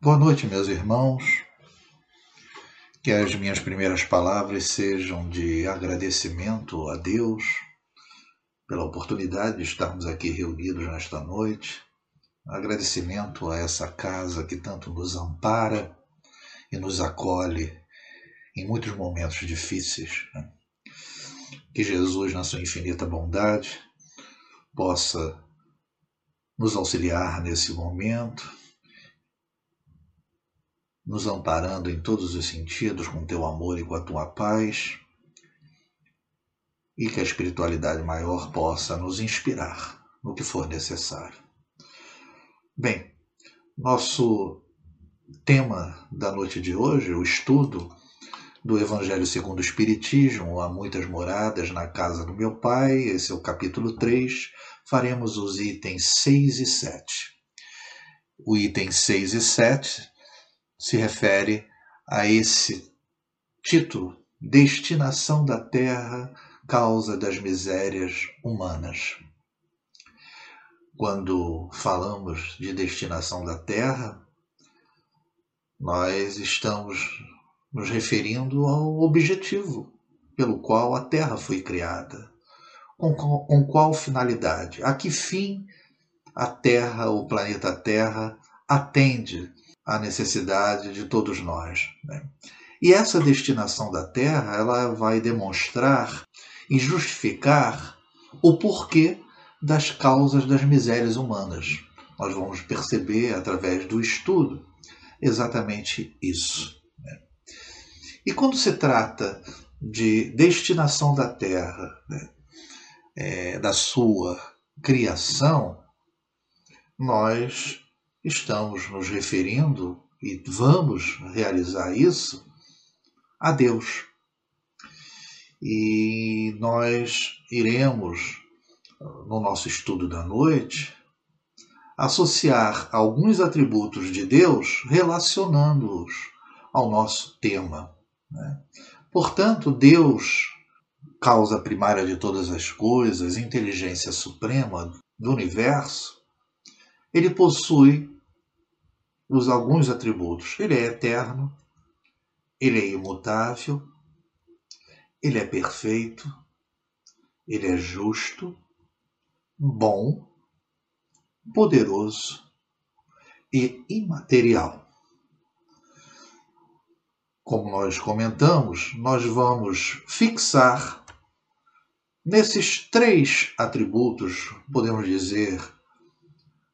Boa noite, meus irmãos. Que as minhas primeiras palavras sejam de agradecimento a Deus pela oportunidade de estarmos aqui reunidos nesta noite. Agradecimento a essa casa que tanto nos ampara e nos acolhe em muitos momentos difíceis. Né? Que Jesus, na sua infinita bondade, possa nos auxiliar nesse momento nos amparando em todos os sentidos com teu amor e com a tua paz, e que a espiritualidade maior possa nos inspirar no que for necessário. Bem, nosso tema da noite de hoje, o estudo do Evangelho segundo o Espiritismo, há muitas moradas na casa do meu pai, esse é o capítulo 3, faremos os itens 6 e 7. O item 6 e 7 se refere a esse título, Destinação da Terra, causa das misérias humanas. Quando falamos de destinação da Terra, nós estamos nos referindo ao objetivo pelo qual a Terra foi criada. Com, com, qual finalidade? A que fim a Terra, o planeta Terra, atende a necessidade de todos nós. Né? E essa destinação da Terra ela vai demonstrar e justificar o porquê das causas das misérias humanas. Nós vamos perceber através do estudo exatamente isso. Né? E quando se trata de destinação da Terra, né, é, da sua criação, nós estamos nos referindo, e vamos realizar isso, a Deus. E nós iremos, no nosso estudo da noite, associar alguns atributos de Deus relacionando-os ao nosso tema. Né? Portanto, Deus, causa primária de todas as coisas, inteligência suprema do universo, ele possui os alguns atributos. Ele é eterno, ele é imutável, ele é perfeito, ele é justo, bom, poderoso e imaterial. Como nós comentamos, nós vamos fixar nesses três atributos, podemos dizer,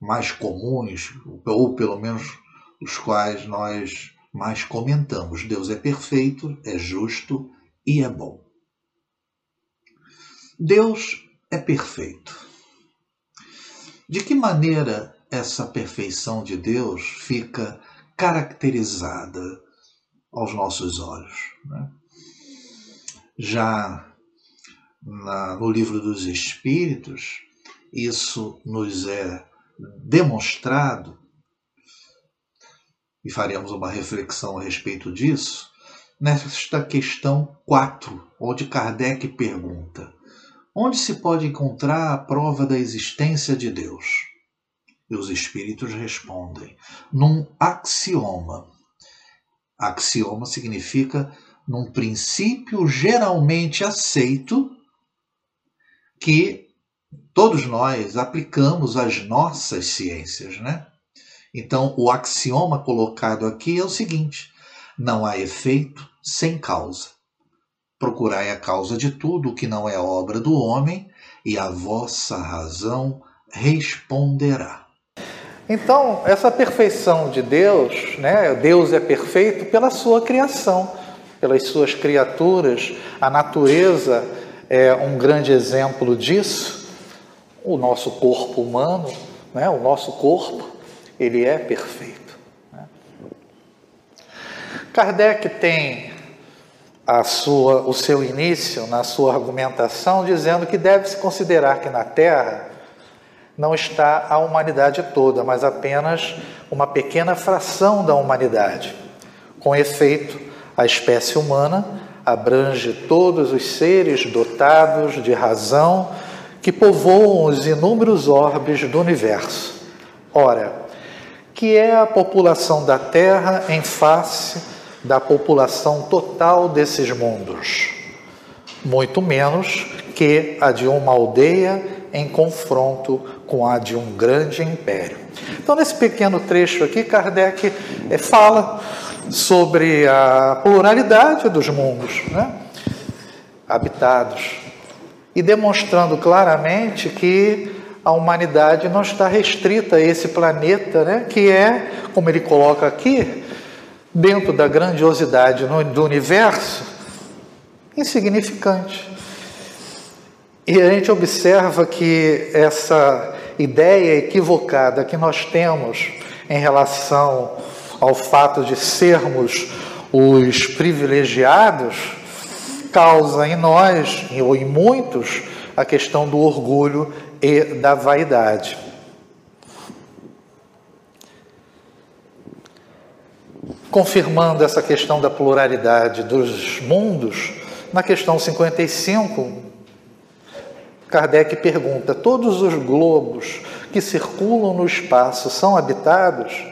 mais comuns, ou pelo menos os quais nós mais comentamos. Deus é perfeito, é justo e é bom. Deus é perfeito. De que maneira essa perfeição de Deus fica caracterizada aos nossos olhos? Né? Já na, no livro dos Espíritos, isso nos é demonstrado, e faremos uma reflexão a respeito disso, nesta questão 4, onde Kardec pergunta: onde se pode encontrar a prova da existência de Deus? E os espíritos respondem: num axioma. Axioma significa num princípio geralmente aceito que todos nós aplicamos as nossas ciências, né? Então, o axioma colocado aqui é o seguinte: não há efeito sem causa. Procurai a causa de tudo o que não é obra do homem, e a vossa razão responderá. Então, essa perfeição de Deus, né? Deus é perfeito pela sua criação, pelas suas criaturas. A natureza é um grande exemplo disso o nosso corpo humano, né, o nosso corpo, ele é perfeito. Né? Kardec tem sua, o seu início na sua argumentação dizendo que deve-se considerar que na Terra não está a humanidade toda, mas apenas uma pequena fração da humanidade. Com efeito, a espécie humana abrange todos os seres dotados de razão que povoam os inúmeros orbes do universo. Ora, que é a população da Terra em face da população total desses mundos, muito menos que a de uma aldeia em confronto com a de um grande império. Então, nesse pequeno trecho aqui, Kardec eh, fala sobre a pluralidade dos mundos né? habitados e demonstrando claramente que a humanidade não está restrita a esse planeta, né? que é, como ele coloca aqui, dentro da grandiosidade do universo, insignificante. E a gente observa que essa ideia equivocada que nós temos em relação ao fato de sermos os privilegiados causa em nós, ou em muitos, a questão do orgulho e da vaidade. Confirmando essa questão da pluralidade dos mundos, na questão 55, Kardec pergunta: todos os globos que circulam no espaço são habitados?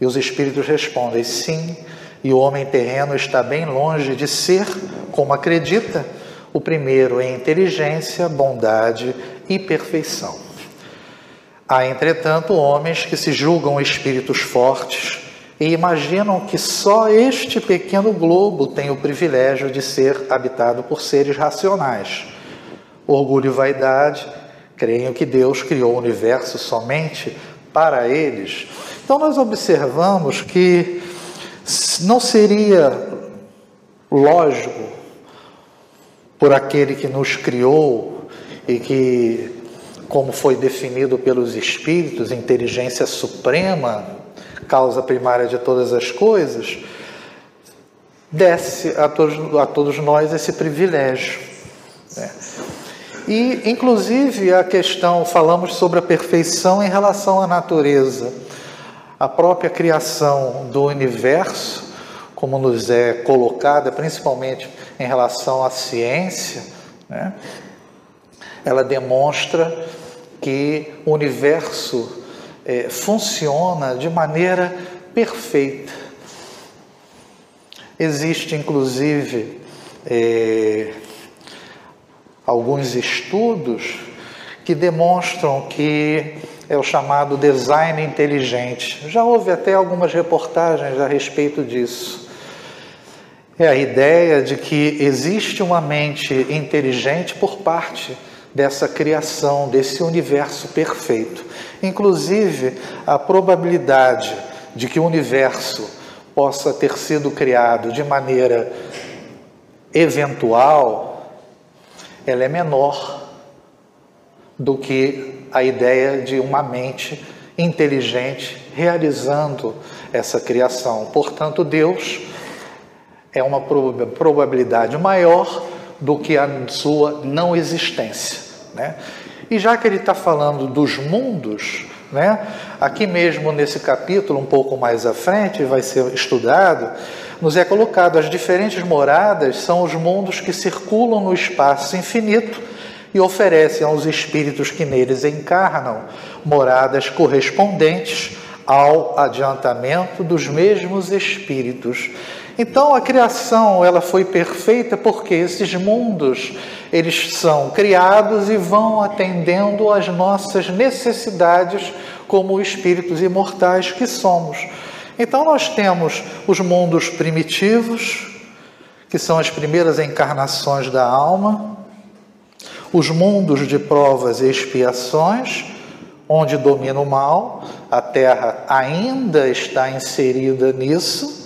E os espíritos respondem: sim, e o homem terreno está bem longe de ser, como acredita, o primeiro em inteligência, bondade e perfeição. Há, entretanto, homens que se julgam espíritos fortes e imaginam que só este pequeno globo tem o privilégio de ser habitado por seres racionais orgulho e vaidade, creem que Deus criou o universo somente para eles. Então nós observamos que não seria lógico por aquele que nos criou e que, como foi definido pelos espíritos, inteligência suprema, causa primária de todas as coisas, desse a todos, a todos nós esse privilégio. Né? E, inclusive, a questão, falamos sobre a perfeição em relação à natureza. A própria criação do universo, como nos é colocada, principalmente em relação à ciência, né? Ela demonstra que o universo é, funciona de maneira perfeita. Existe, inclusive, é, alguns estudos que demonstram que é o chamado design inteligente. Já houve até algumas reportagens a respeito disso. É a ideia de que existe uma mente inteligente por parte dessa criação, desse universo perfeito. Inclusive, a probabilidade de que o universo possa ter sido criado de maneira eventual, ela é menor do que a ideia de uma mente inteligente realizando essa criação. Portanto, Deus é uma probabilidade maior do que a sua não existência. Né? E já que ele está falando dos mundos, né? aqui mesmo nesse capítulo, um pouco mais à frente, vai ser estudado, nos é colocado as diferentes moradas são os mundos que circulam no espaço infinito e oferecem aos espíritos que neles encarnam moradas correspondentes ao adiantamento dos mesmos espíritos. Então a criação ela foi perfeita porque esses mundos eles são criados e vão atendendo às nossas necessidades como espíritos imortais que somos. Então nós temos os mundos primitivos, que são as primeiras encarnações da alma, os mundos de provas e expiações, onde domina o mal, a Terra ainda está inserida nisso,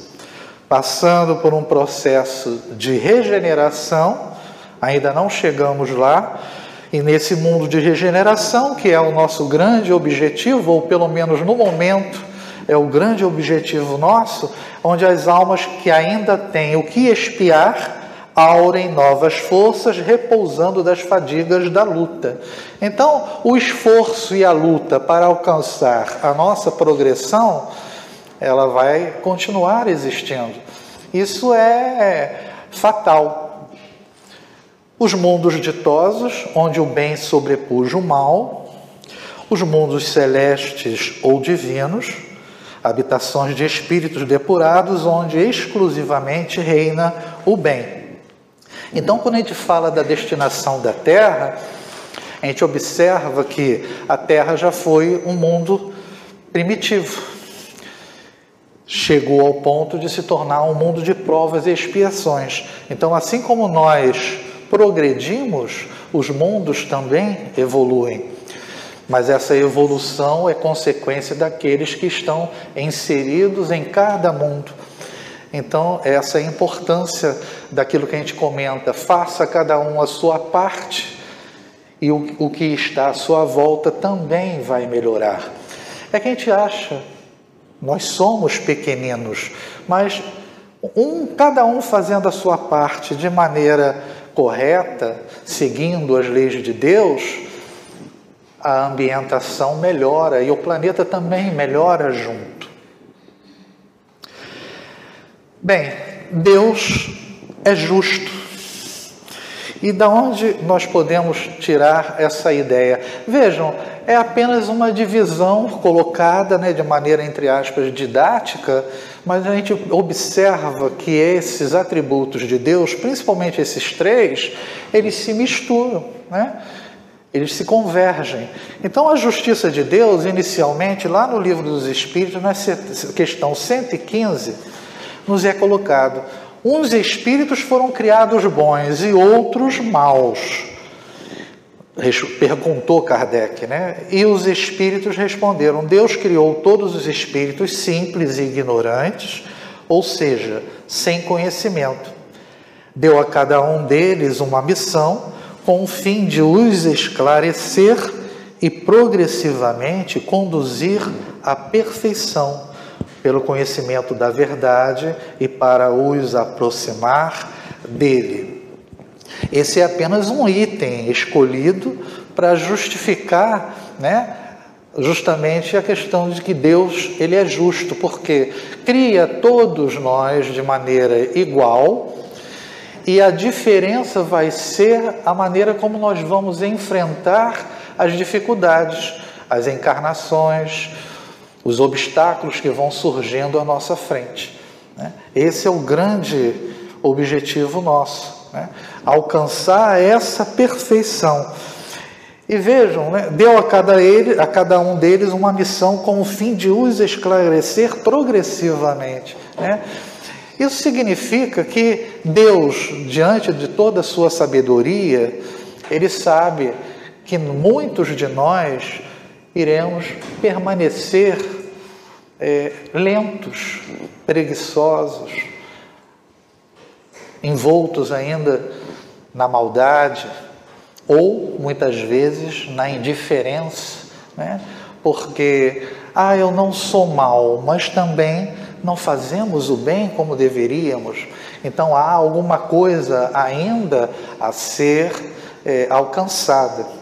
passando por um processo de regeneração, ainda não chegamos lá, e nesse mundo de regeneração, que é o nosso grande objetivo, ou pelo menos no momento, é o grande objetivo nosso, onde as almas que ainda têm o que expiar aurem novas forças, repousando das fadigas da luta. Então, o esforço e a luta para alcançar a nossa progressão, ela vai continuar existindo. Isso é fatal. Os mundos ditosos, onde o bem sobrepuja o mal, os mundos celestes ou divinos, habitações de espíritos depurados, onde exclusivamente reina o bem. Então, quando a gente fala da destinação da Terra, a gente observa que a Terra já foi um mundo primitivo. Chegou ao ponto de se tornar um mundo de provas e expiações. Então, assim como nós progredimos, os mundos também evoluem. Mas essa evolução é consequência daqueles que estão inseridos em cada mundo. Então, essa é a importância daquilo que a gente comenta. Faça cada um a sua parte e o, o que está à sua volta também vai melhorar. É que a gente acha, nós somos pequeninos, mas um, cada um fazendo a sua parte de maneira correta, seguindo as leis de Deus, a ambientação melhora e o planeta também melhora junto. Bem, Deus é justo. E da onde nós podemos tirar essa ideia? Vejam, é apenas uma divisão colocada né, de maneira, entre aspas, didática, mas a gente observa que esses atributos de Deus, principalmente esses três, eles se misturam. Né? eles se convergem. Então, a justiça de Deus, inicialmente, lá no livro dos Espíritos, na questão 115, nos é colocado: uns espíritos foram criados bons e outros maus. Perguntou Kardec, né? E os espíritos responderam: Deus criou todos os espíritos simples e ignorantes, ou seja, sem conhecimento. Deu a cada um deles uma missão com o fim de os esclarecer e progressivamente conduzir à perfeição pelo conhecimento da verdade e para os aproximar dele. Esse é apenas um item escolhido para justificar, né, justamente a questão de que Deus ele é justo, porque cria todos nós de maneira igual e a diferença vai ser a maneira como nós vamos enfrentar as dificuldades, as encarnações, os obstáculos que vão surgindo à nossa frente. Né? Esse é o grande objetivo nosso, né? alcançar essa perfeição. E vejam, né? deu a cada, ele, a cada um deles uma missão com o fim de os esclarecer progressivamente. Né? Isso significa que Deus, diante de toda a sua sabedoria, Ele sabe que muitos de nós iremos permanecer é, lentos, preguiçosos, envoltos ainda na maldade ou muitas vezes na indiferença, né? porque ah, eu não sou mal, mas também não fazemos o bem como deveríamos, então há alguma coisa ainda a ser é, alcançada.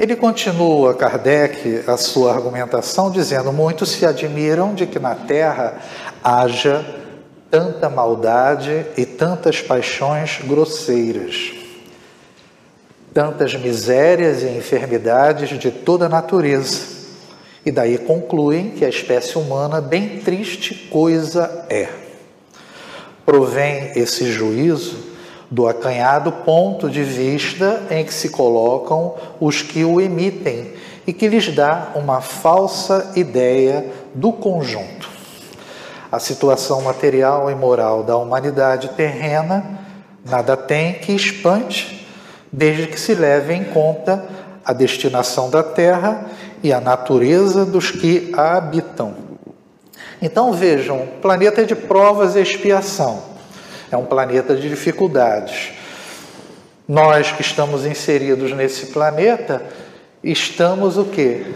Ele continua, Kardec, a sua argumentação, dizendo: Muitos se admiram de que na terra haja tanta maldade e tantas paixões grosseiras, tantas misérias e enfermidades de toda natureza e daí concluem que a espécie humana, bem triste coisa é. Provém esse juízo do acanhado ponto de vista em que se colocam os que o emitem e que lhes dá uma falsa ideia do conjunto. A situação material e moral da humanidade terrena nada tem que espante, desde que se leve em conta a destinação da terra e a natureza dos que a habitam. Então vejam, planeta de provas e expiação. É um planeta de dificuldades. Nós que estamos inseridos nesse planeta, estamos o quê?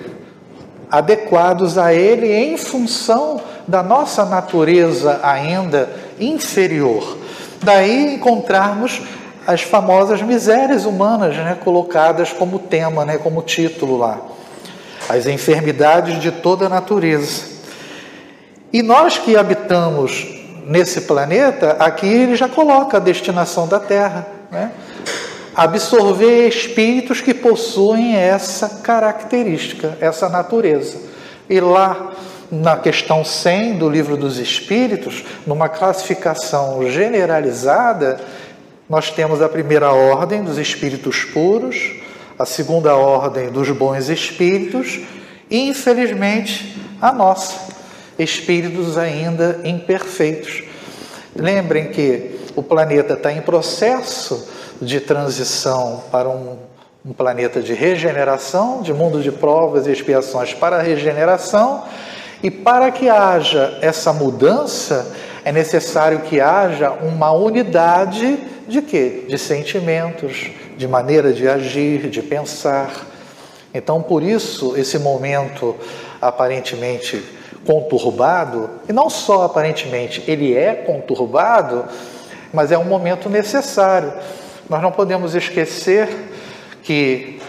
Adequados a ele em função da nossa natureza ainda inferior. Daí encontrarmos as famosas misérias humanas, né, colocadas como tema, né, como título lá as enfermidades de toda a natureza. E nós que habitamos nesse planeta, aqui ele já coloca a destinação da Terra, né? absorver espíritos que possuem essa característica, essa natureza. E lá na questão 100 do Livro dos Espíritos, numa classificação generalizada, nós temos a primeira ordem dos espíritos puros, a segunda ordem dos bons espíritos e, infelizmente, a nossa, espíritos ainda imperfeitos. Lembrem que o planeta está em processo de transição para um, um planeta de regeneração, de mundo de provas e expiações para a regeneração, e para que haja essa mudança, é necessário que haja uma unidade de quê? De sentimentos, de maneira de agir, de pensar. Então, por isso, esse momento aparentemente conturbado, e não só aparentemente, ele é conturbado, mas é um momento necessário. Nós não podemos esquecer que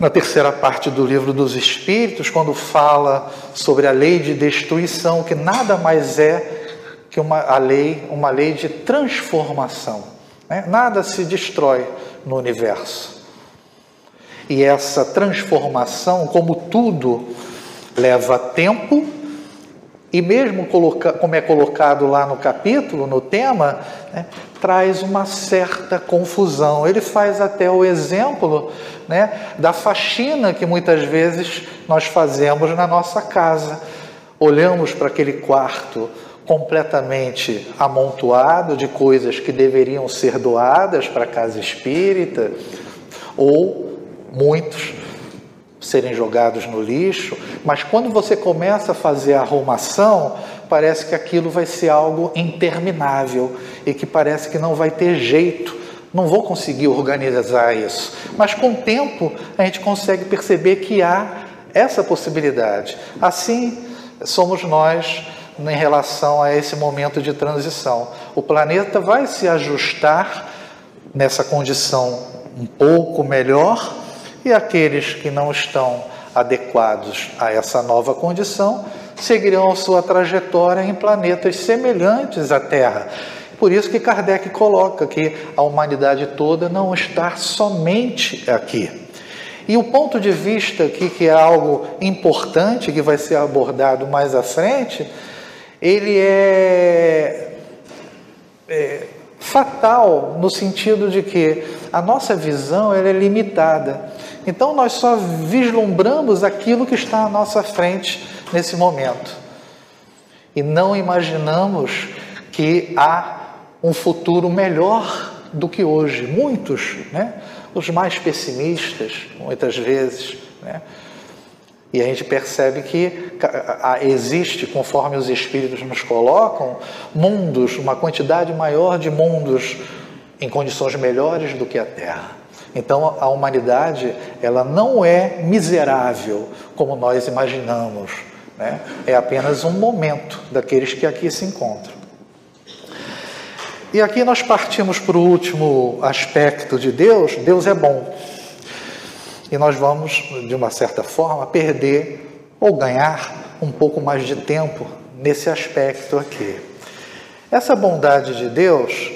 na terceira parte do livro dos Espíritos, quando fala sobre a lei de destruição, que nada mais é que uma a lei, uma lei de transformação. Né? Nada se destrói no universo. E essa transformação, como tudo, leva tempo e mesmo como é colocado lá no capítulo, no tema, né, traz uma certa confusão. Ele faz até o exemplo né, da faxina que muitas vezes nós fazemos na nossa casa. Olhamos para aquele quarto completamente amontoado de coisas que deveriam ser doadas para a casa espírita, ou muitos serem jogados no lixo, mas quando você começa a fazer a arrumação, parece que aquilo vai ser algo interminável e que parece que não vai ter jeito, não vou conseguir organizar isso. Mas com o tempo a gente consegue perceber que há essa possibilidade. Assim somos nós em relação a esse momento de transição. O planeta vai se ajustar nessa condição um pouco melhor e aqueles que não estão adequados a essa nova condição seguirão a sua trajetória em planetas semelhantes à Terra. Por isso que Kardec coloca que a humanidade toda não está somente aqui. E o ponto de vista aqui, que é algo importante, que vai ser abordado mais à frente, ele é, é fatal no sentido de que a nossa visão é limitada. Então nós só vislumbramos aquilo que está à nossa frente nesse momento. E não imaginamos que há um futuro melhor do que hoje. Muitos, né? os mais pessimistas, muitas vezes, né? E a gente percebe que existe, conforme os espíritos nos colocam, mundos, uma quantidade maior de mundos em condições melhores do que a Terra. Então a humanidade ela não é miserável como nós imaginamos, né? é apenas um momento daqueles que aqui se encontram. E aqui nós partimos para o último aspecto de Deus: Deus é bom. E nós vamos, de uma certa forma, perder ou ganhar um pouco mais de tempo nesse aspecto aqui. Essa bondade de Deus,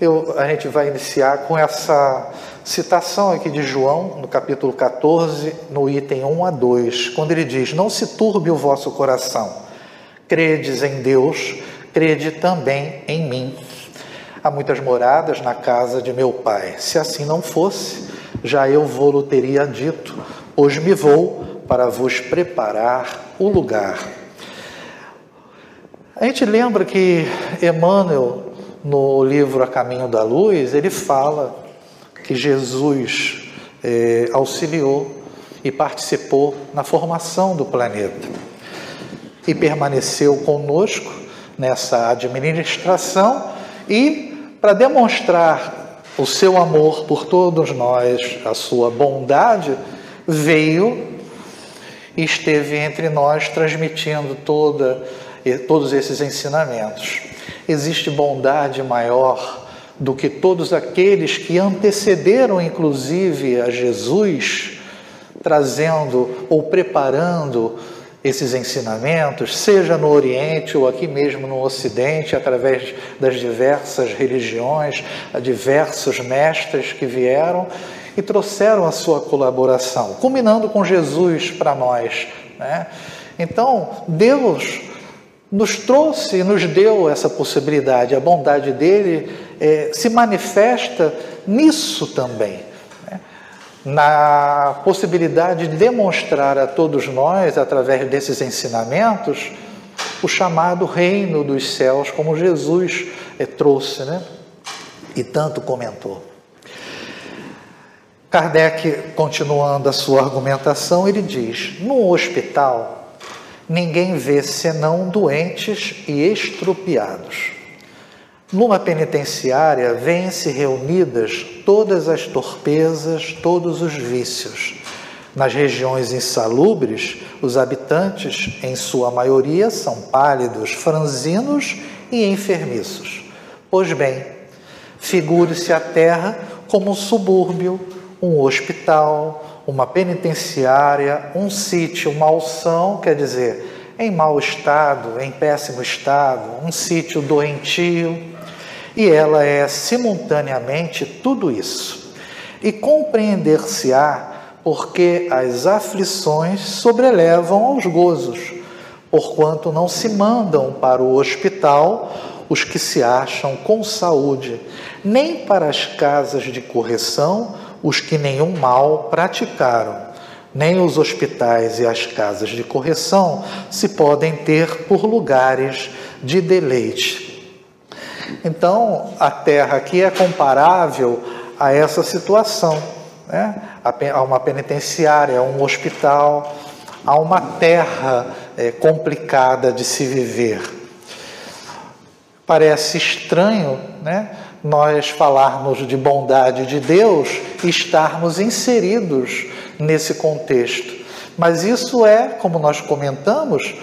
eu, a gente vai iniciar com essa citação aqui de João, no capítulo 14, no item 1 a 2, quando ele diz: Não se turbe o vosso coração, credes em Deus, crede também em mim. Há muitas moradas na casa de meu pai. Se assim não fosse, já eu vou-lo teria dito: Hoje me vou para vos preparar o lugar. A gente lembra que Emmanuel, no livro A Caminho da Luz, ele fala que Jesus é, auxiliou e participou na formação do planeta e permaneceu conosco nessa administração e para demonstrar o seu amor por todos nós, a sua bondade, veio e esteve entre nós transmitindo toda, todos esses ensinamentos. Existe bondade maior do que todos aqueles que antecederam, inclusive, a Jesus, trazendo ou preparando esses ensinamentos, seja no Oriente ou aqui mesmo no Ocidente, através das diversas religiões, a diversos mestres que vieram e trouxeram a sua colaboração, culminando com Jesus para nós. Né? Então, Deus nos trouxe e nos deu essa possibilidade. A bondade dele é, se manifesta nisso também. Né? Na possibilidade de demonstrar a todos nós, através desses ensinamentos, o chamado reino dos céus, como Jesus é, trouxe né? e tanto comentou. Kardec, continuando a sua argumentação, ele diz: no hospital, ninguém vê senão doentes e estrupiados. Numa penitenciária, vêm-se reunidas todas as torpezas, todos os vícios. Nas regiões insalubres, os habitantes, em sua maioria, são pálidos, franzinos e enfermiços. Pois bem, figure-se a terra como um subúrbio, um hospital, uma penitenciária, um sítio, uma alção, quer dizer, em mau estado, em péssimo estado, um sítio doentio, e ela é simultaneamente tudo isso. E compreender-se-á porque as aflições sobrelevam aos gozos, porquanto não se mandam para o hospital os que se acham com saúde, nem para as casas de correção os que nenhum mal praticaram. Nem os hospitais e as casas de correção se podem ter por lugares de deleite. Então, a terra aqui é comparável a essa situação, né? a uma penitenciária, a um hospital, a uma terra é, complicada de se viver. Parece estranho, né? nós falarmos de bondade de Deus e estarmos inseridos nesse contexto. Mas isso é, como nós comentamos,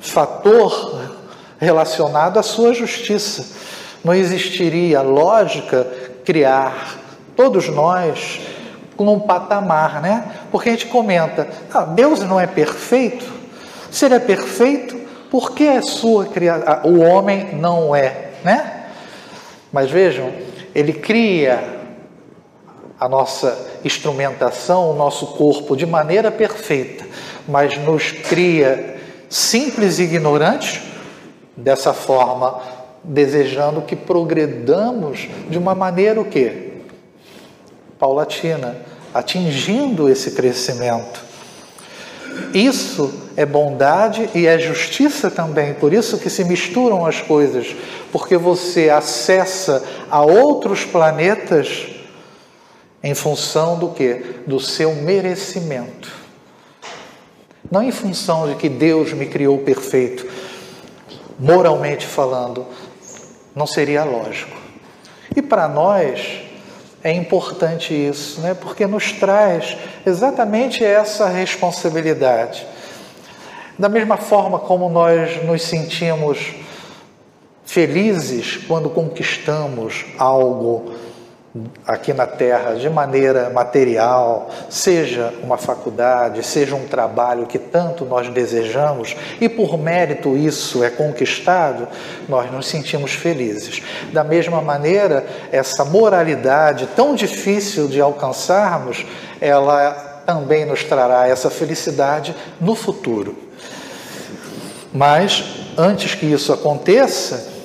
fator relacionado à sua justiça. Não existiria lógica criar todos nós num patamar, né? Porque a gente comenta, ah, Deus não é perfeito? Se ele é perfeito, por que sua criação, o homem não é, né? Mas vejam, ele cria a nossa instrumentação, o nosso corpo de maneira perfeita, mas nos cria simples e ignorantes, dessa forma, desejando que progredamos de uma maneira o quê? Paulatina, atingindo esse crescimento. Isso é bondade e é justiça também, por isso que se misturam as coisas, porque você acessa a outros planetas em função do que? Do seu merecimento. Não em função de que Deus me criou perfeito, moralmente falando, não seria lógico. E para nós, é importante isso, né? porque nos traz exatamente essa responsabilidade. Da mesma forma como nós nos sentimos felizes quando conquistamos algo aqui na Terra de maneira material, seja uma faculdade, seja um trabalho que tanto nós desejamos e por mérito isso é conquistado, nós nos sentimos felizes. Da mesma maneira, essa moralidade tão difícil de alcançarmos, ela também nos trará essa felicidade no futuro. Mas antes que isso aconteça,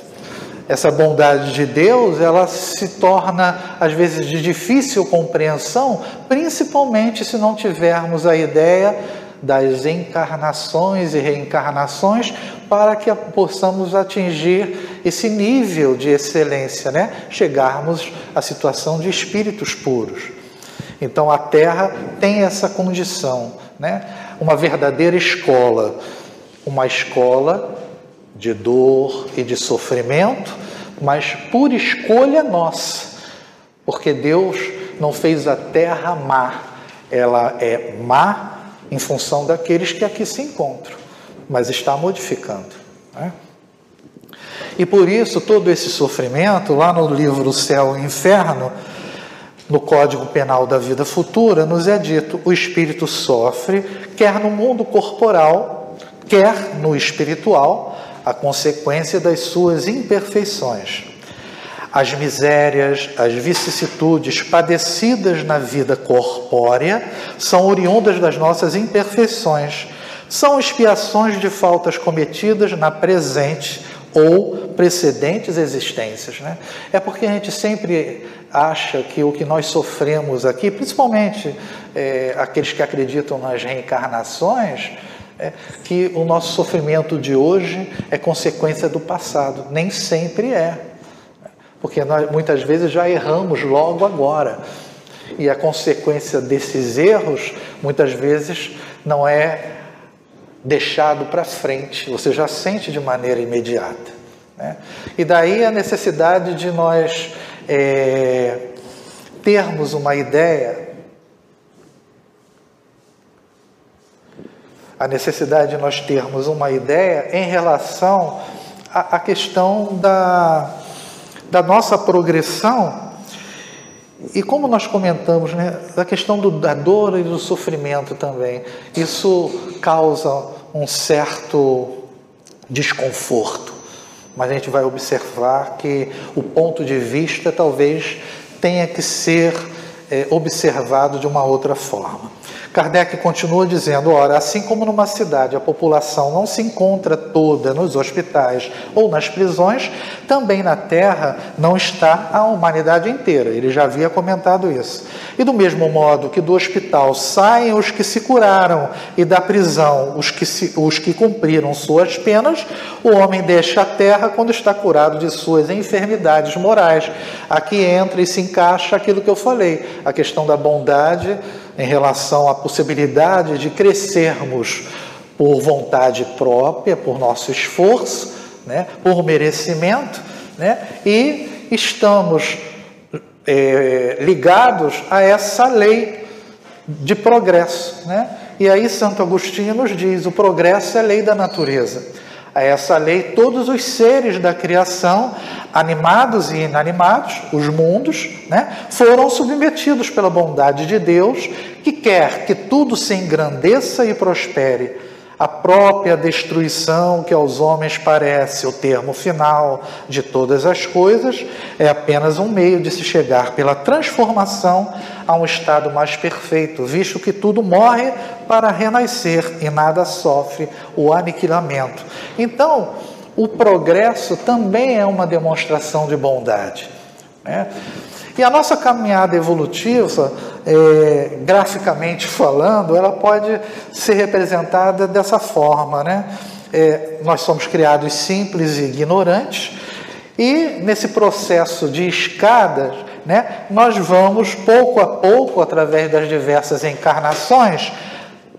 essa bondade de Deus, ela se torna às vezes de difícil compreensão, principalmente se não tivermos a ideia das encarnações e reencarnações para que possamos atingir esse nível de excelência, né? Chegarmos à situação de espíritos puros. Então a Terra tem essa condição, né? Uma verdadeira escola, uma escola de dor e de sofrimento, mas por escolha nossa, porque Deus não fez a terra má, ela é má em função daqueles que aqui se encontram, mas está modificando. Né? E por isso todo esse sofrimento, lá no livro Céu e Inferno, no Código Penal da Vida Futura, nos é dito: o espírito sofre, quer no mundo corporal, quer no espiritual, a consequência das suas imperfeições. As misérias, as vicissitudes padecidas na vida corpórea são oriundas das nossas imperfeições, são expiações de faltas cometidas na presente ou precedentes existências. Né? É porque a gente sempre acha que o que nós sofremos aqui, principalmente é, aqueles que acreditam nas reencarnações, é, que o nosso sofrimento de hoje é consequência do passado. Nem sempre é. Porque nós muitas vezes já erramos logo agora. E a consequência desses erros, muitas vezes, não é deixado para frente, você já sente de maneira imediata. Né? E daí a necessidade de nós é, termos uma ideia, a necessidade de nós termos uma ideia em relação à, questão da, da nossa progressão e como nós comentamos, né, a questão do, da dor e do sofrimento também, isso causa um certo desconforto. Mas a gente vai observar que o ponto de vista talvez tenha que ser é, observado de uma outra forma. Kardec continua dizendo: ora, assim como numa cidade a população não se encontra toda nos hospitais ou nas prisões, também na Terra não está a humanidade inteira. Ele já havia comentado isso. E do mesmo modo que do hospital saem os que se curaram e da prisão os que, se, os que cumpriram suas penas, o homem deixa a Terra quando está curado de suas enfermidades morais. Aqui entra e se encaixa aquilo que eu falei, a questão da bondade em relação à possibilidade de crescermos por vontade própria, por nosso esforço, né, por merecimento, né, e estamos é, ligados a essa lei de progresso. Né? E aí Santo Agostinho nos diz: o progresso é lei da natureza. A essa lei, todos os seres da criação, animados e inanimados, os mundos, né, foram submetidos pela bondade de Deus, que quer que tudo se engrandeça e prospere a própria destruição que aos homens parece o termo final de todas as coisas é apenas um meio de se chegar pela transformação a um estado mais perfeito, visto que tudo morre para renascer e nada sofre o aniquilamento. Então, o progresso também é uma demonstração de bondade. Né? E a nossa caminhada evolutiva, é, graficamente falando, ela pode ser representada dessa forma. Né? É, nós somos criados simples e ignorantes, e nesse processo de escadas, né, nós vamos pouco a pouco, através das diversas encarnações,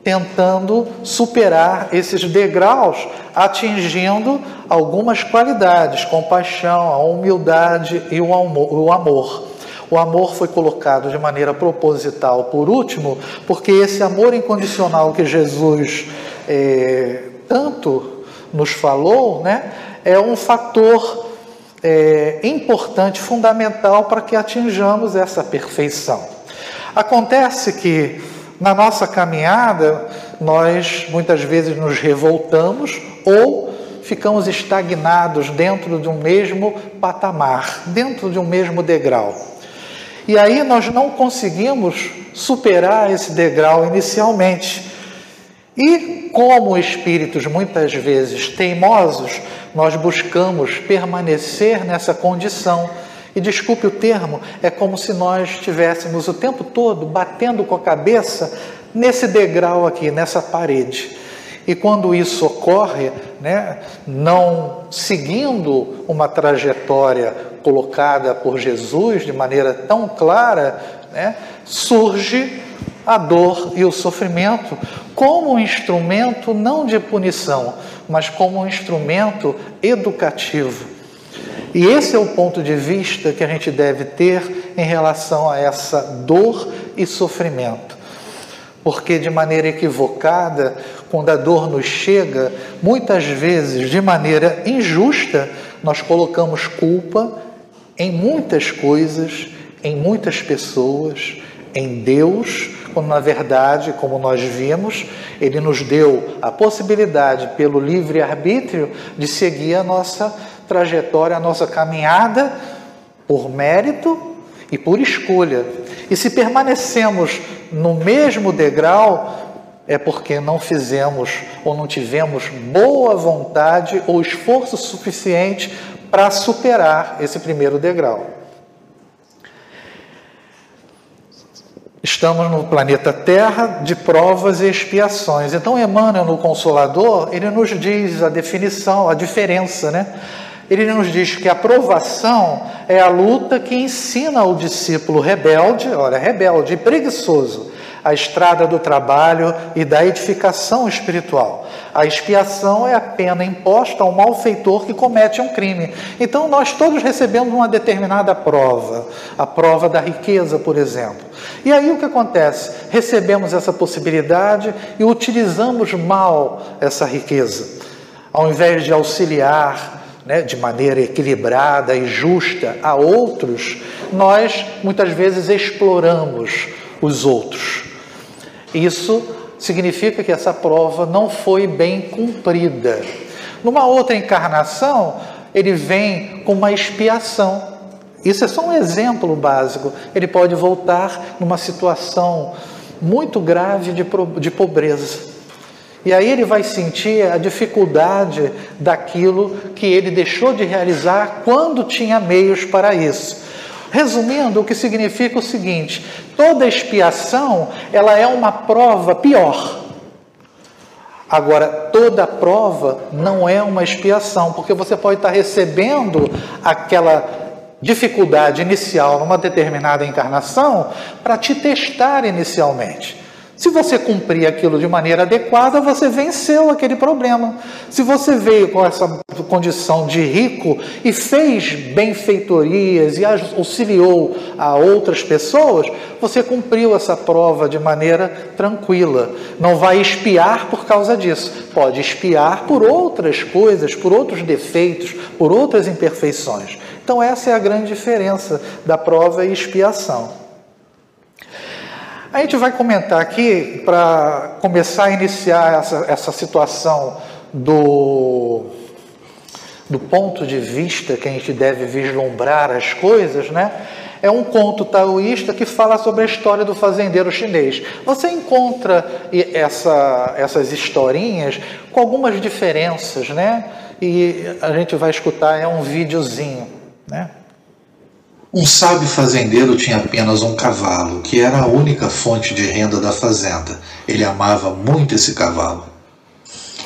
tentando superar esses degraus, atingindo algumas qualidades, compaixão, a humildade e o amor. O amor foi colocado de maneira proposital por último, porque esse amor incondicional que Jesus é, tanto nos falou, né, é um fator é, importante, fundamental para que atinjamos essa perfeição. Acontece que na nossa caminhada nós muitas vezes nos revoltamos ou ficamos estagnados dentro de um mesmo patamar, dentro de um mesmo degrau. E aí nós não conseguimos superar esse degrau inicialmente. E como espíritos muitas vezes teimosos, nós buscamos permanecer nessa condição. E desculpe o termo, é como se nós estivéssemos o tempo todo batendo com a cabeça nesse degrau aqui, nessa parede. E quando isso ocorre, né, não seguindo uma trajetória colocada por Jesus de maneira tão clara, né, surge a dor e o sofrimento como um instrumento não de punição, mas como um instrumento educativo. E esse é o ponto de vista que a gente deve ter em relação a essa dor e sofrimento. Porque de maneira equivocada, quando a dor nos chega, muitas vezes de maneira injusta, nós colocamos culpa em muitas coisas, em muitas pessoas, em Deus, quando na verdade, como nós vimos, Ele nos deu a possibilidade, pelo livre-arbítrio, de seguir a nossa trajetória, a nossa caminhada por mérito e por escolha. E se permanecemos no mesmo degrau, é porque não fizemos ou não tivemos boa vontade ou esforço suficiente para superar esse primeiro degrau. Estamos no planeta Terra de provas e expiações. Então, Emmanuel, no Consolador, ele nos diz a definição, a diferença, né? Ele nos diz que a provação é a luta que ensina o discípulo rebelde, olha, rebelde e preguiçoso, a estrada do trabalho e da edificação espiritual. A expiação é a pena imposta ao malfeitor que comete um crime. Então, nós todos recebemos uma determinada prova, a prova da riqueza, por exemplo. E aí o que acontece? Recebemos essa possibilidade e utilizamos mal essa riqueza. Ao invés de auxiliar, né, de maneira equilibrada e justa a outros, nós muitas vezes exploramos os outros. Isso significa que essa prova não foi bem cumprida. Numa outra encarnação, ele vem com uma expiação. Isso é só um exemplo básico. Ele pode voltar numa situação muito grave de, de pobreza. E aí ele vai sentir a dificuldade daquilo que ele deixou de realizar quando tinha meios para isso. Resumindo, o que significa o seguinte: toda expiação ela é uma prova pior. Agora, toda prova não é uma expiação, porque você pode estar recebendo aquela dificuldade inicial numa determinada encarnação para te testar inicialmente. Se você cumprir aquilo de maneira adequada, você venceu aquele problema. Se você veio com essa condição de rico e fez benfeitorias e auxiliou a outras pessoas, você cumpriu essa prova de maneira tranquila. Não vai espiar por causa disso. Pode espiar por outras coisas, por outros defeitos, por outras imperfeições. Então, essa é a grande diferença da prova e expiação. A gente vai comentar aqui, para começar a iniciar essa, essa situação do, do ponto de vista que a gente deve vislumbrar as coisas, né? É um conto taoísta que fala sobre a história do fazendeiro chinês. Você encontra essa, essas historinhas com algumas diferenças, né? E a gente vai escutar, é um videozinho, né? Um sábio fazendeiro tinha apenas um cavalo, que era a única fonte de renda da fazenda. Ele amava muito esse cavalo.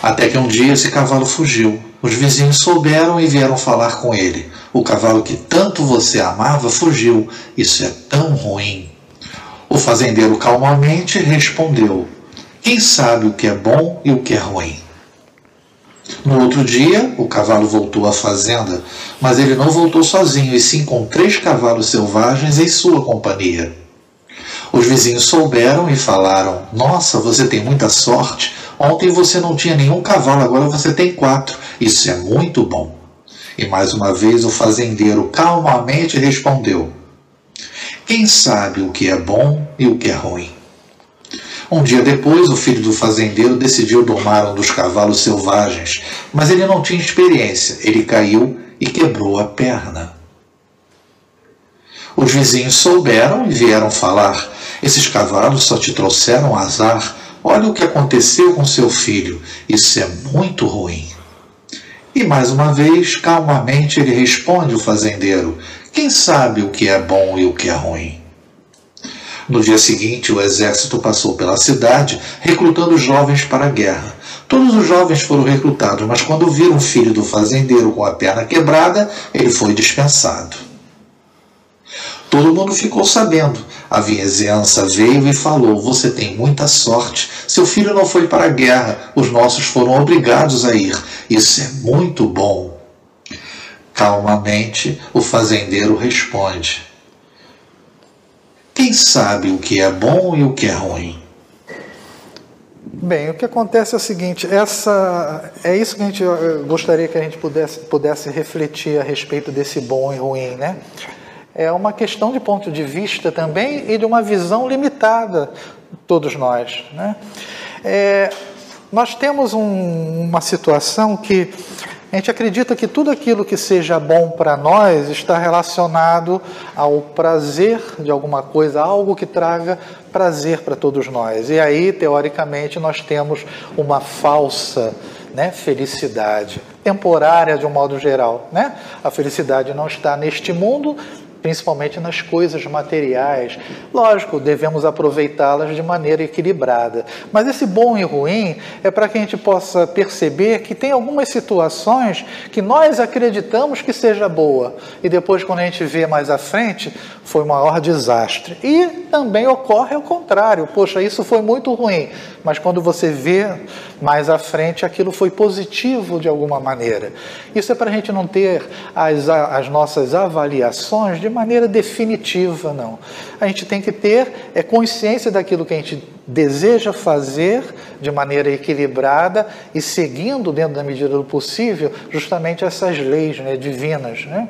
Até que um dia esse cavalo fugiu. Os vizinhos souberam e vieram falar com ele. O cavalo que tanto você amava fugiu. Isso é tão ruim. O fazendeiro calmamente respondeu: Quem sabe o que é bom e o que é ruim? No outro dia, o cavalo voltou à fazenda, mas ele não voltou sozinho, e sim com três cavalos selvagens em sua companhia. Os vizinhos souberam e falaram: Nossa, você tem muita sorte. Ontem você não tinha nenhum cavalo, agora você tem quatro. Isso é muito bom. E mais uma vez o fazendeiro calmamente respondeu: Quem sabe o que é bom e o que é ruim? Um dia depois, o filho do fazendeiro decidiu domar um dos cavalos selvagens, mas ele não tinha experiência. Ele caiu e quebrou a perna. Os vizinhos souberam e vieram falar: Esses cavalos só te trouxeram azar. Olha o que aconteceu com seu filho. Isso é muito ruim. E mais uma vez, calmamente, ele responde o fazendeiro: Quem sabe o que é bom e o que é ruim? No dia seguinte, o exército passou pela cidade recrutando jovens para a guerra. Todos os jovens foram recrutados, mas quando viram o filho do fazendeiro com a perna quebrada, ele foi dispensado. Todo mundo ficou sabendo. A vizinhança veio e falou: Você tem muita sorte. Seu filho não foi para a guerra. Os nossos foram obrigados a ir. Isso é muito bom. Calmamente, o fazendeiro responde: quem sabe o que é bom e o que é ruim? Bem, o que acontece é o seguinte, essa, é isso que a gente gostaria que a gente pudesse, pudesse refletir a respeito desse bom e ruim, né? É uma questão de ponto de vista também e de uma visão limitada, todos nós, né? É, nós temos um, uma situação que A gente acredita que tudo aquilo que seja bom para nós está relacionado ao prazer de alguma coisa, algo que traga prazer para todos nós. E aí, teoricamente, nós temos uma falsa né, felicidade, temporária de um modo geral. Né? A felicidade não está neste mundo, principalmente nas coisas materiais. Lógico, devemos aproveitá-las de maneira equilibrada. Mas esse bom e ruim é para que a gente possa perceber que tem algumas situações que nós acreditamos que seja boa e depois, quando a gente vê mais à frente, foi o maior desastre. E também ocorre o contrário: poxa, isso foi muito ruim, mas quando você vê mais à frente, aquilo foi positivo de alguma maneira. Isso é para a gente não ter as, as nossas avaliações de maneira definitiva, não. A gente tem que ter é, consciência daquilo que a gente deseja fazer de maneira equilibrada e seguindo, dentro da medida do possível, justamente essas leis né, divinas. Né?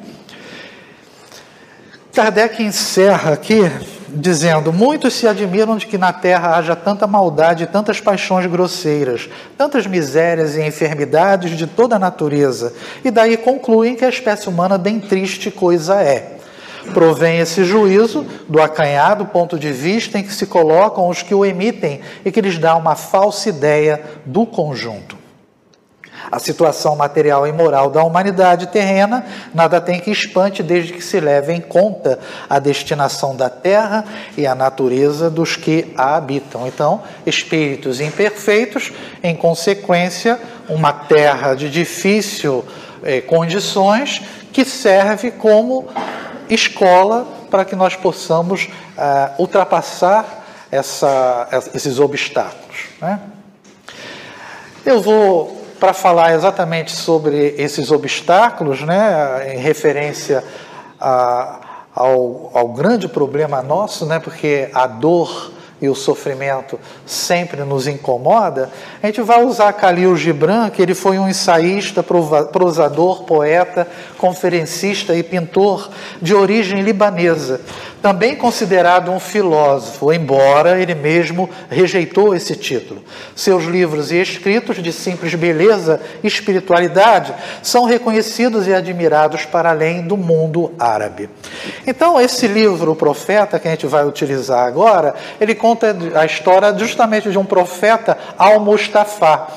Kardec encerra aqui dizendo: Muitos se admiram de que na terra haja tanta maldade tantas paixões grosseiras, tantas misérias e enfermidades de toda a natureza, e daí concluem que a espécie humana bem triste coisa é. Provém esse juízo do acanhado ponto de vista em que se colocam os que o emitem e que lhes dá uma falsa ideia do conjunto. A situação material e moral da humanidade terrena nada tem que espante desde que se leve em conta a destinação da terra e a natureza dos que a habitam. Então, espíritos imperfeitos, em consequência, uma terra de difícil eh, condições que serve como escola para que nós possamos uh, ultrapassar essa, esses obstáculos. Né? Eu vou, para falar exatamente sobre esses obstáculos, né, em referência a, ao, ao grande problema nosso, né, porque a dor e o sofrimento sempre nos incomoda, a gente vai usar Khalil Gibran, que ele foi um ensaísta, prosador, poeta, conferencista e pintor de origem libanesa também considerado um filósofo, embora ele mesmo rejeitou esse título. Seus livros e escritos de simples beleza e espiritualidade são reconhecidos e admirados para além do mundo árabe. Então, esse livro, O Profeta, que a gente vai utilizar agora, ele conta a história justamente de um profeta, Al-Mustafa.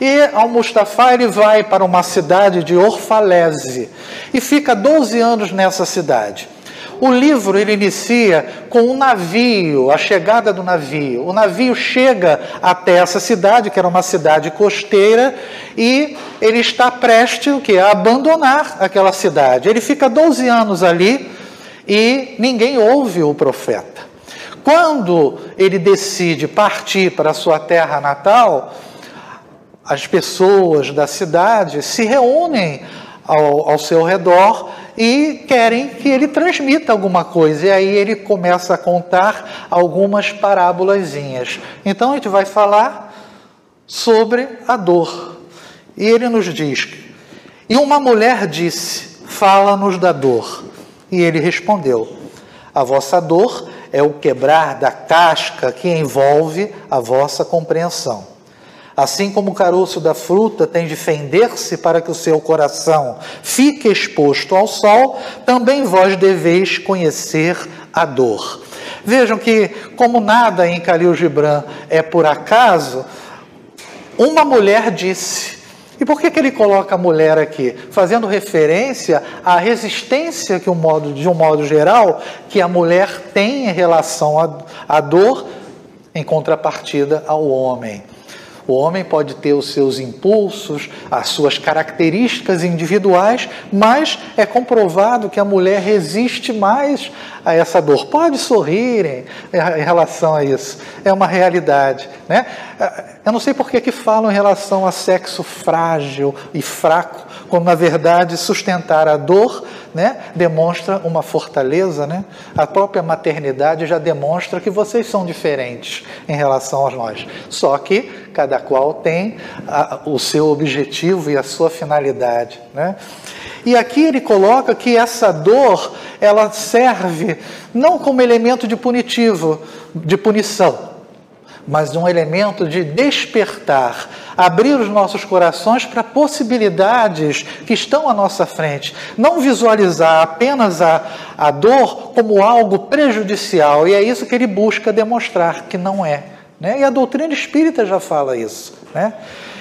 E Al-Mustafa ele vai para uma cidade de Orfalese e fica 12 anos nessa cidade. O livro ele inicia com um navio, a chegada do navio. O navio chega até essa cidade, que era uma cidade costeira, e ele está prestes o que? a abandonar aquela cidade. Ele fica 12 anos ali e ninguém ouve o profeta. Quando ele decide partir para a sua terra natal, as pessoas da cidade se reúnem ao, ao seu redor e querem que ele transmita alguma coisa. E aí ele começa a contar algumas parábolazinhas. Então a gente vai falar sobre a dor. E ele nos diz: E uma mulher disse: Fala-nos da dor. E ele respondeu: A vossa dor é o quebrar da casca que envolve a vossa compreensão. Assim como o caroço da fruta tem de fender-se para que o seu coração fique exposto ao sol, também vós deveis conhecer a dor. Vejam que, como nada em Khalil Gibran é por acaso, uma mulher disse. E por que, que ele coloca a mulher aqui? Fazendo referência à resistência que, um modo, de um modo geral, que a mulher tem em relação à, dor, em contrapartida ao homem. O homem pode ter os seus impulsos, as suas características individuais, mas é comprovado que a mulher resiste mais a essa dor. Pode sorrirem em relação a isso, é uma realidade. Né? Eu não sei por que, que falam em relação a sexo frágil e fraco, quando na verdade sustentar a dor né, demonstra uma fortaleza. Né? A própria maternidade já demonstra que vocês são diferentes em relação a nós. Só que cada qual tem a, o seu objetivo e a sua finalidade. Né? E aqui ele coloca que essa dor ela serve não como elemento de punitivo, de punição, mas um elemento de despertar, abrir os nossos corações para possibilidades que estão à nossa frente. Não visualizar apenas a, a dor como algo prejudicial, e é isso que ele busca demonstrar que não é. Né? E a doutrina espírita já fala isso. Né?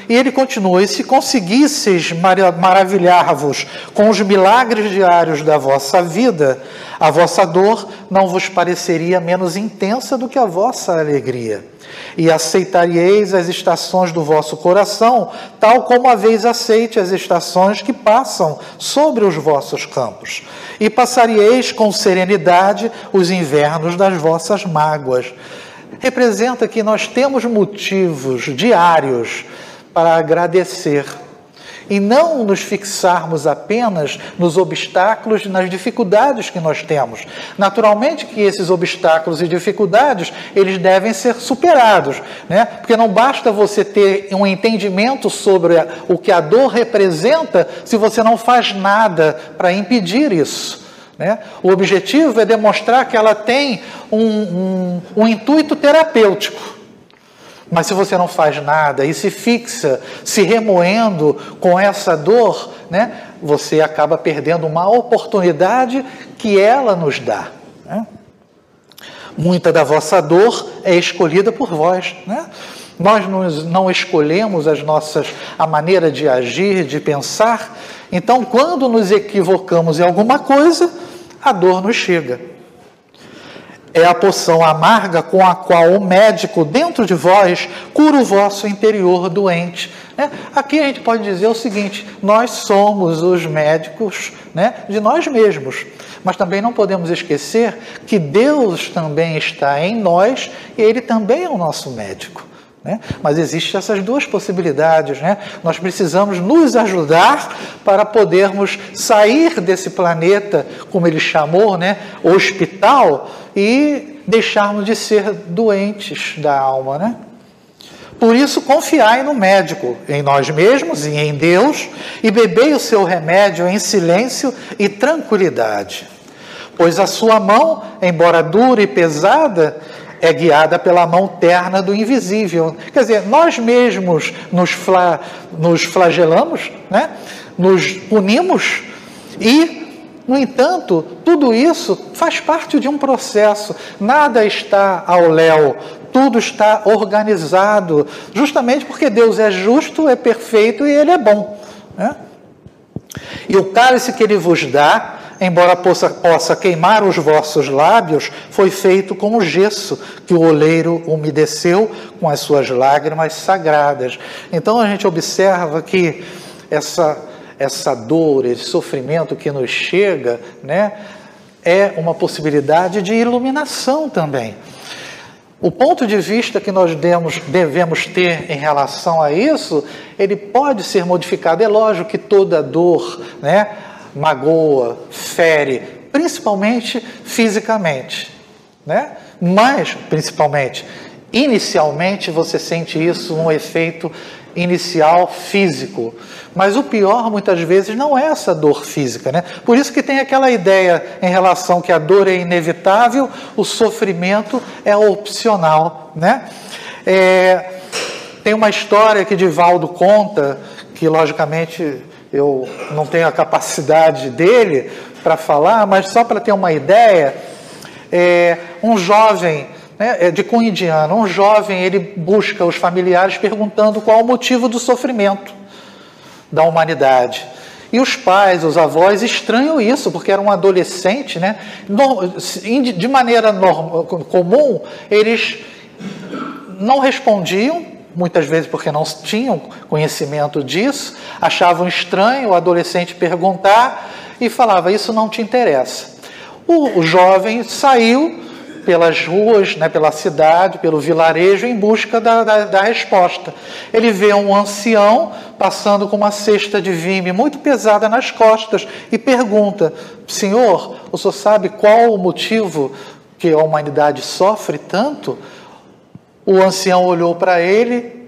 E ele continua: E se conseguisseis maravilhar-vos com os milagres diários da vossa vida, a vossa dor não vos pareceria menos intensa do que a vossa alegria. E aceitareis as estações do vosso coração, tal como haveis aceite as estações que passam sobre os vossos campos. E passareis com serenidade os invernos das vossas mágoas. Representa que nós temos motivos diários para agradecer e não nos fixarmos apenas nos obstáculos e nas dificuldades que nós temos. Naturalmente que esses obstáculos e dificuldades, eles devem ser superados, né? Porque não basta você ter um entendimento sobre o que a dor representa se você não faz nada para impedir isso. Né? O objetivo é demonstrar que ela tem um, um, um intuito terapêutico. Mas se você não faz nada e se fixa, se remoendo com essa dor, né, você acaba perdendo uma oportunidade que ela nos dá. Né? Muita da vossa dor é escolhida por vós. Né? Nós não escolhemos as nossas, a maneira de agir, de pensar. Então, quando nos equivocamos em alguma coisa, a dor nos chega é a poção amarga com a qual o médico dentro de vós cura o vosso interior doente. Né? Aqui a gente pode dizer o seguinte: nós somos os médicos né, de nós mesmos, mas também não podemos esquecer que Deus também está em nós e Ele também é o nosso médico. Né? Mas existem essas duas possibilidades. Né? Nós precisamos nos ajudar para podermos sair desse planeta, como ele chamou, né? hospital, e deixarmos de ser doentes da alma. Né? Por isso, confiai no médico, em nós mesmos e em Deus, e bebei o seu remédio em silêncio e tranquilidade. Pois a sua mão, embora dura e pesada, é guiada pela mão terna do invisível. Quer dizer, nós mesmos nos, fla, nos flagelamos, né? nos punimos e, no entanto, tudo isso faz parte de um processo. Nada está ao léu, tudo está organizado, justamente porque Deus é justo, é perfeito e Ele é bom. Né? E o cálice que Ele vos dá embora possa, possa queimar os vossos lábios, foi feito com o gesso que o oleiro umedeceu com as suas lágrimas sagradas. Então a gente observa que essa, essa dor, esse sofrimento que nos chega, né, é uma possibilidade de iluminação também. O ponto de vista que nós devemos, devemos ter em relação a isso, ele pode ser modificado. É lógico que toda dor, né, magoa, fere, principalmente fisicamente, né? Mas, principalmente, inicialmente você sente isso um efeito inicial físico. Mas o pior muitas vezes não é essa dor física, né? Por isso que tem aquela ideia em relação que a dor é inevitável, o sofrimento é opcional, né? É, tem uma história que Divaldo conta que logicamente eu não tenho a capacidade dele para falar, mas só para ter uma ideia, é, um jovem né, é de cunho indiano, um jovem ele busca os familiares perguntando qual o motivo do sofrimento da humanidade. E os pais, os avós estranham isso, porque era um adolescente, né? De maneira normal, comum, eles não respondiam, muitas vezes porque não tinham conhecimento disso, achavam estranho o adolescente perguntar e falava: Isso não te interessa. O, o jovem saiu pelas ruas, né, pela cidade, pelo vilarejo, em busca da, da, da, resposta. Ele vê um ancião passando com uma cesta de vime muito pesada nas costas e pergunta: Senhor, o senhor sabe qual o motivo que a humanidade sofre tanto? O ancião olhou para ele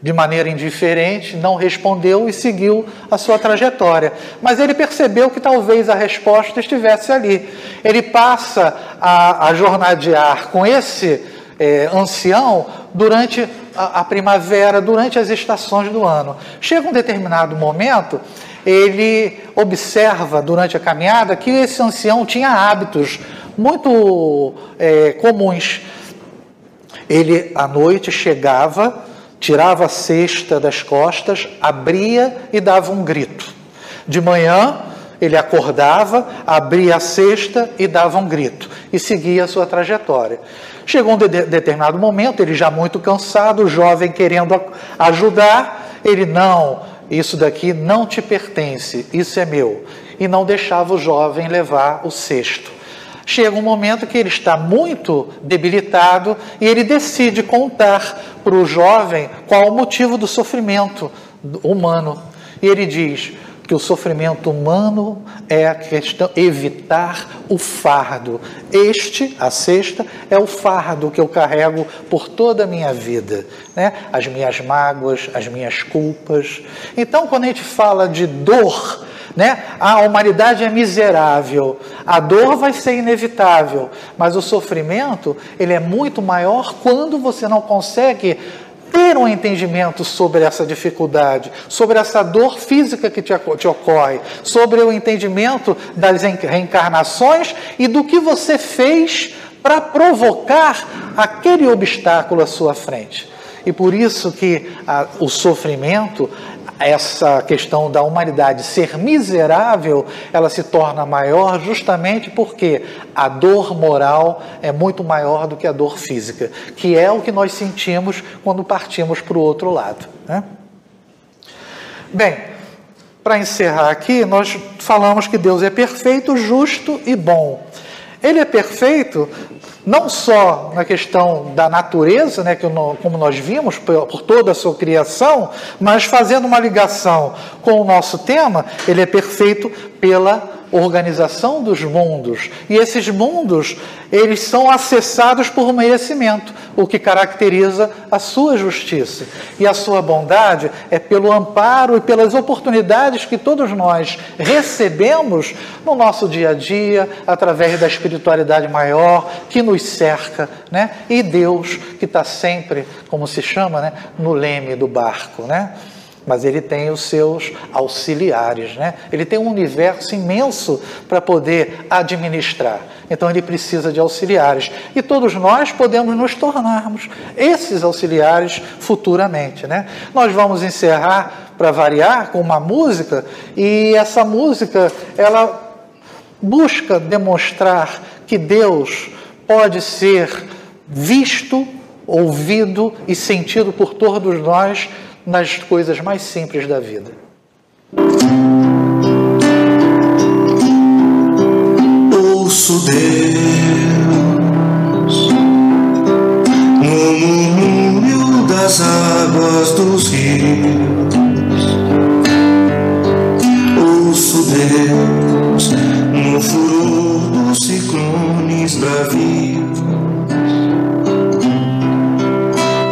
de maneira indiferente, não respondeu e seguiu a sua trajetória. Mas ele percebeu que talvez a resposta estivesse ali. Ele passa a, a jornadear com esse é, ancião durante a, a primavera, durante as estações do ano. Chega um determinado momento, ele observa durante a caminhada que esse ancião tinha hábitos muito é, comuns. Ele à noite chegava, tirava a cesta das costas, abria e dava um grito. De manhã, ele acordava, abria a cesta e dava um grito e seguia a sua trajetória. Chegou um de determinado momento, ele já muito cansado, o jovem querendo ajudar, ele não, isso daqui não te pertence, isso é meu. E não deixava o jovem levar o cesto. Chega um momento que ele está muito debilitado e ele decide contar para o jovem qual o motivo do sofrimento humano. E ele diz: que o sofrimento humano é a questão evitar o fardo. Este, a sexta, é o fardo que eu carrego por toda a minha vida, né? As minhas mágoas, as minhas culpas. Então, quando a gente fala de dor, né? A humanidade é miserável, a dor vai ser inevitável, mas o sofrimento ele é muito maior quando você não consegue ter um entendimento sobre essa dificuldade, sobre essa dor física que te, te ocorre, sobre o entendimento das reencarnações e do que você fez para provocar aquele obstáculo à sua frente. E por isso que a, o sofrimento essa questão da humanidade ser miserável, ela se torna maior justamente porque a dor moral é muito maior do que a dor física, que é o que nós sentimos quando partimos para o outro lado. Né? Bem, para encerrar aqui, nós falamos que Deus é perfeito, justo e bom. Ele é perfeito não só na questão da natureza, né, que como nós vimos, por toda a sua criação, mas fazendo uma ligação com o nosso tema, ele é perfeito pela organização dos mundos. E esses mundos, eles são acessados por merecimento, o que caracteriza a sua justiça. E a sua bondade é pelo amparo e pelas oportunidades que todos nós recebemos no nosso dia a dia, através da espiritualidade maior que nos cerca, né? E Deus que está sempre, como se chama, né? no leme do barco, né? Mas ele tem os seus auxiliares, né? Ele tem um universo imenso para poder administrar. Então ele precisa de auxiliares e todos nós podemos nos tornarmos esses auxiliares futuramente, né? Nós vamos encerrar para variar com uma música e essa música ela busca demonstrar que Deus pode ser visto, ouvido e sentido por todos nós nas coisas mais simples da vida. Ouço Deus no murmúrio das águas dos rios. Ouço Deus no furor dos ciclones bravios.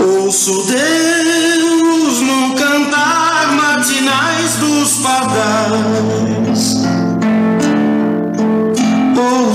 Ouço Deus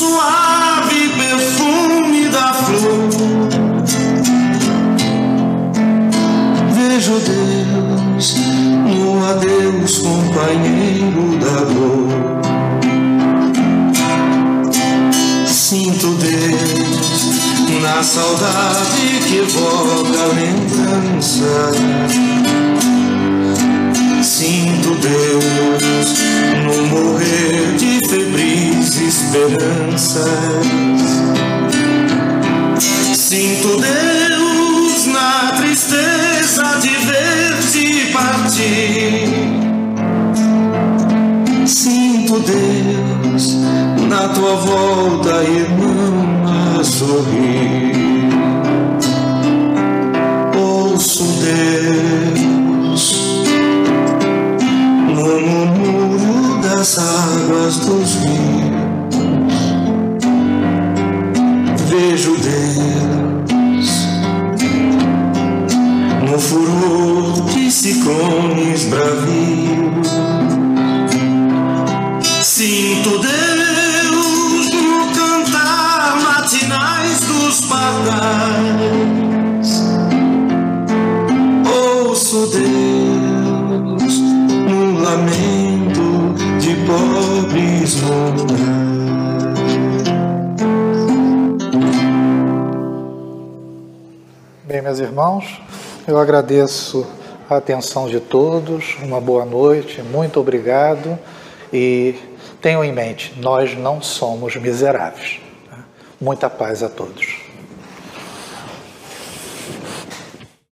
suave perfume da flor. Vejo Deus no adeus, companheiro da dor. Sinto Deus na saudade que evoca lembrança. Sinto Deus no morrer de febris esperanças. Sinto Deus na tristeza de ver-te partir. Sinto Deus na tua volta, irmão, a sorrir. Deus, das águas dos rios, vejo Deus, no furor de ciclones bravios, sinto Deus no cantar matinais dos pardais. Ouço Deus Bem, meus irmãos, eu agradeço a atenção de todos, uma boa noite, muito obrigado e tenham em mente, nós não somos miseráveis. Muita paz a todos.